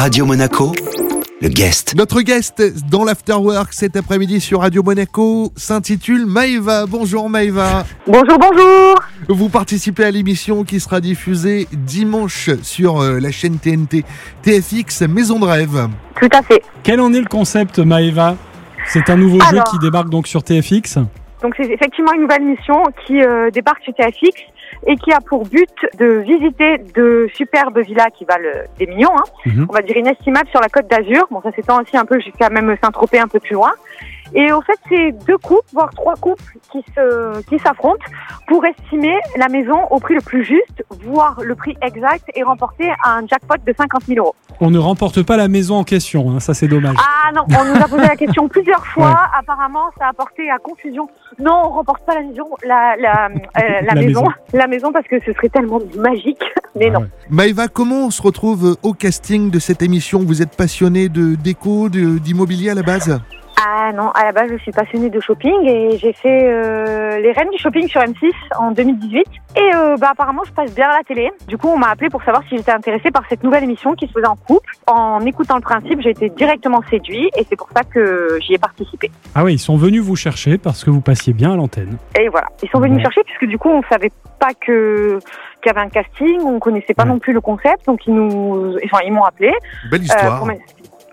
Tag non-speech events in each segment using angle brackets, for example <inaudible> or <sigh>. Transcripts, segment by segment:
Radio Monaco, le guest. Notre guest dans l'Afterwork cet après-midi sur Radio Monaco s'intitule Maïva. Bonjour Maïva. Bonjour, bonjour. Vous participez à l'émission qui sera diffusée dimanche sur euh, la chaîne TNT TFX Maison de rêve. Tout à fait. Quel en est le concept, Maeva C'est un nouveau jeu qui débarque donc sur TFX. Donc c'est effectivement une nouvelle mission qui euh, débarque sur TFX et qui a pour but de visiter de superbes villas qui valent des millions, hein, Mhm. on va dire inestimables sur la côte d'Azur. Bon, ça s'étend aussi un peu jusqu'à même Saint-Tropez un peu plus loin. Et au fait, c'est deux couples, voire trois couples qui se qui s'affrontent pour estimer la maison au prix le plus juste, voire le prix exact et remporter un jackpot de 50 000 euros. On ne remporte pas la maison en question, hein, ça c'est dommage. Ah non, on nous a posé la question <laughs> plusieurs fois. Apparemment, ça a porté à confusion. Non, on remporte pas la maison, la, la, euh, <laughs> la, La maison, maison. la maison parce que ce serait tellement magique. Mais Ah non. ouais. Maïva, comment on se retrouve au casting de cette émission? Vous êtes passionné de déco, d'immobilier à la base? Ah non, à la base, je suis passionnée de shopping et j'ai fait euh, les reines du shopping sur M6 en 2018. Et euh, bah, apparemment, je passe bien à la télé. Du coup, on m'a appelé pour savoir si j'étais intéressée par cette nouvelle émission qui se faisait en couple. En écoutant le principe, j'ai été directement séduit et c'est pour ça que j'y ai participé. Ah oui, ils sont venus vous chercher parce que vous passiez bien à l'antenne. Et voilà, ils sont venus me chercher puisque du coup on savait pas que qu'il y avait un casting, on connaissait pas Ouais. non plus le concept, donc ils nous, enfin ils m'ont appelé. Belle euh, histoire.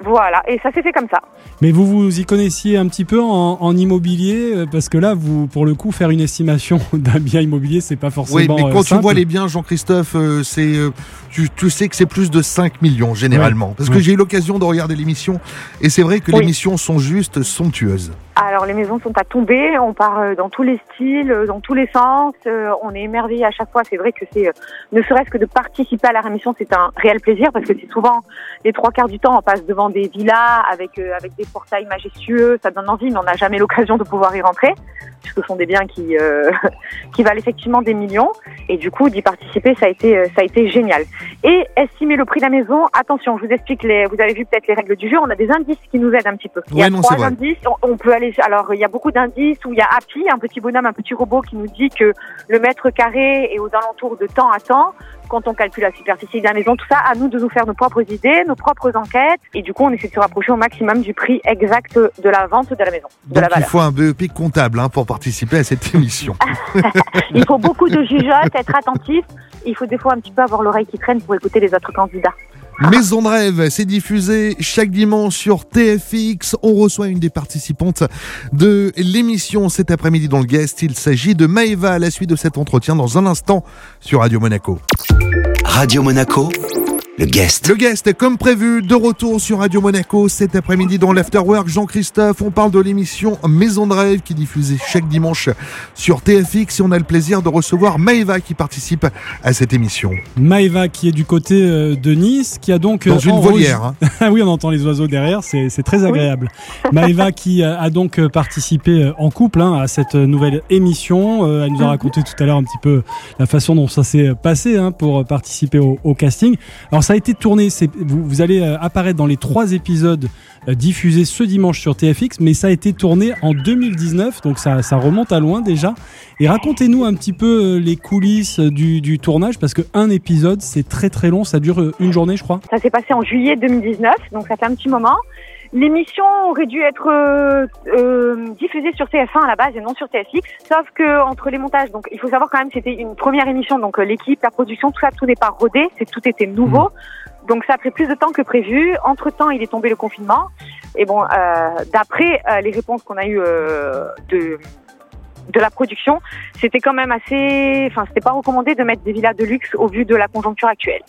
Voilà, et ça s'est fait comme ça. Mais vous vous y connaissiez un petit peu en, en immobilier euh, parce que là, vous, pour le coup, faire une estimation <laughs> d'un bien immobilier, c'est pas forcément. oui, mais euh, quand tu simple. vois les biens, Jean-Christophe, euh, c'est, euh, tu, tu sais que c'est plus de 5 millions généralement. Parce que ouais. j'ai eu l'occasion de regarder l'émission et c'est vrai que Oui. les missions sont juste somptueuses. Alors les maisons sont à tomber, on part dans tous les styles, dans tous les sens, euh, on est émerveillé à chaque fois. C'est vrai que c'est, euh, ne serait-ce que de participer à la rémission, c'est un réel plaisir parce que c'est souvent les trois quarts du temps on passe devant des villas avec euh, avec des portails majestueux, ça donne envie, mais on n'a jamais l'occasion de pouvoir y rentrer puisque ce sont des biens qui euh, <laughs> qui valent effectivement des millions. Et du coup d'y participer, ça a été euh, ça a été génial. Et estimer le prix de la maison, attention, je vous explique les, vous avez vu peut-être les règles du jeu, on a des indices qui nous aident un petit peu. Il y a non, trois indices, on, on peut aller, alors il y a beaucoup d'indices où il y a Happy, un petit bonhomme, un petit robot qui nous dit que le mètre carré est aux alentours de temps à temps. Quand on calcule la superficie de la maison, tout ça, à nous de nous faire nos propres idées, nos propres enquêtes. Et du coup, on essaie de se rapprocher au maximum du prix exact de la vente de la maison, de Donc la il faut un BEP comptable hein, pour participer à cette <laughs> émission. <laughs> Il faut beaucoup de jugeote, être attentif. Il faut des fois un petit peu avoir l'oreille qui traîne pour écouter les autres candidats. Maison de rêve, c'est diffusé chaque dimanche sur TFX. On reçoit une des participantes de l'émission cet après-midi dans le guest. Il s'agit de Maëva à la suite de cet entretien dans un instant sur Radio Monaco. Radio Monaco, le guest. Le guest, comme prévu, de retour sur Radio Monaco cet après-midi dans l'Afterwork. Jean-Christophe, on parle de l'émission Maison de rêve qui est diffusée chaque dimanche sur TFX et on a le plaisir de recevoir Maëva qui participe à cette émission. Maeva qui est du côté euh, de Nice, qui a donc. Dans euh, une volière. hein. Ah <laughs> oui, on entend les oiseaux derrière, c'est très agréable. <laughs> Maëva qui euh, a donc participé en couple hein, à cette nouvelle émission. Elle nous a raconté tout à l'heure un petit peu la façon dont ça s'est passé hein, pour participer au, au casting. Alors ça a été tourné, vous, allez euh, apparaître dans les trois épisodes euh, diffusés ce dimanche sur TFX, mais ça a été tourné en 2019, donc ça, remonte à loin déjà. Et racontez-nous un petit peu euh, les coulisses du, du tournage, parce qu'un épisode c'est très très long, ça dure une journée je crois. Ça s'est passé en juillet 2019, donc ça fait un petit moment. L'émission aurait dû être euh, euh, diffusée sur TF1 à la base et non sur TFX, sauf que entre les montages, donc il faut savoir quand même c'était une première émission, donc euh, l'équipe, la production, tout ça, tout n'est pas rodé, c'est tout était nouveau. Donc ça a pris plus de temps que prévu. Entre temps, il est tombé le confinement. Et bon, euh, d'après euh, les réponses qu'on a eues euh, de de la production, c'était quand même assez, enfin, c'était pas recommandé de mettre des villas de luxe au vu de la conjoncture actuelle.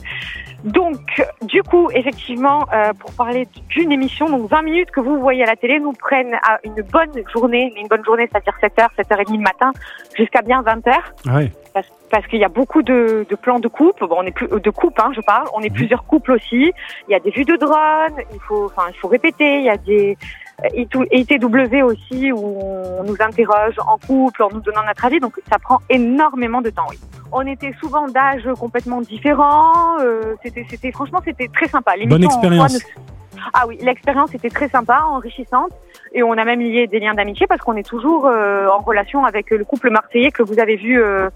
Donc, du coup, effectivement, euh, pour parler d'une émission, donc 20 minutes que vous voyez à la télé nous prennent à une bonne journée, mais une bonne journée, c'est-à-dire 7h, 7h30 le matin, jusqu'à bien 20h, Ah parce, parce qu'il y a beaucoup de, de plans de coupe. Bon, on est plus de coupe, hein, je parle. On est plusieurs couples aussi. Il y a des vues de drone. Il faut, enfin, il faut répéter. Il y a des euh, ITW aussi où on nous interroge en couple, en nous donnant notre avis. Donc, ça prend énormément de temps. Oui. On était souvent d'âges complètement différents. Euh, c'était, c'était, franchement, c'était très sympa. Bonne expérience. Ah oui, l'expérience était très sympa, enrichissante, et on a même lié des liens d'amitié parce qu'on est toujours euh, en relation avec le couple marseillais que vous avez vu euh,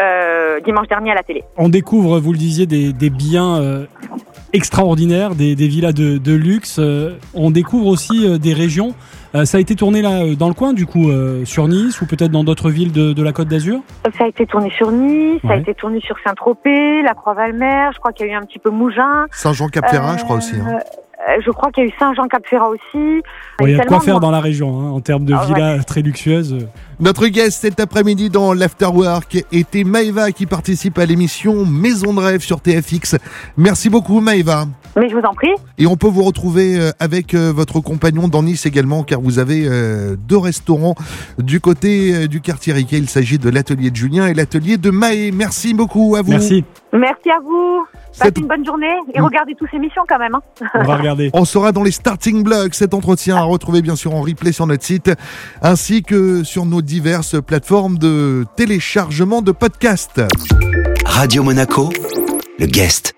euh, dimanche dernier à la télé. On découvre, vous le disiez, des, des biens euh, extraordinaires, des, des villas de, de luxe. Euh, on découvre aussi euh, des régions. Euh, ça a été tourné là euh, dans le coin, du coup, euh, sur Nice ou peut-être dans d'autres villes de, de la Côte d'Azur? Ça a été tourné sur Nice, ça a été tourné sur Saint-Tropez, la Croix-Valmer, je crois qu'il y a eu un petit peu Mougins. Saint-Jean-Cap-Ferrat, je crois aussi. hein. Euh, je crois qu'il y a eu Saint-Jean-Cap-Ferrat aussi. Il y a de quoi faire dans la région, hein, en termes de Ah ouais. villas très luxueuses. Notre guest cet après-midi dans l'Afterwork était Maëva qui participe à l'émission Maison de rêve sur TFX. Merci beaucoup Maëva. Mais je vous en prie. Et on peut vous retrouver euh, avec euh, votre compagnon dans Nice également car vous avez euh, deux restaurants du côté du quartier Riquet. Il s'agit de l'atelier de Julien et l'atelier de Maë. Merci beaucoup à vous. Merci, Merci à vous. Passez Cette- une bonne journée et Mm. regardez tous ces émissions quand même. hein. on va regarder. On sera dans les starting blocks. Cet entretien à retrouver bien sûr en replay sur notre site ainsi que sur nos diverses plateformes de téléchargement de podcasts. Radio Monaco, le guest.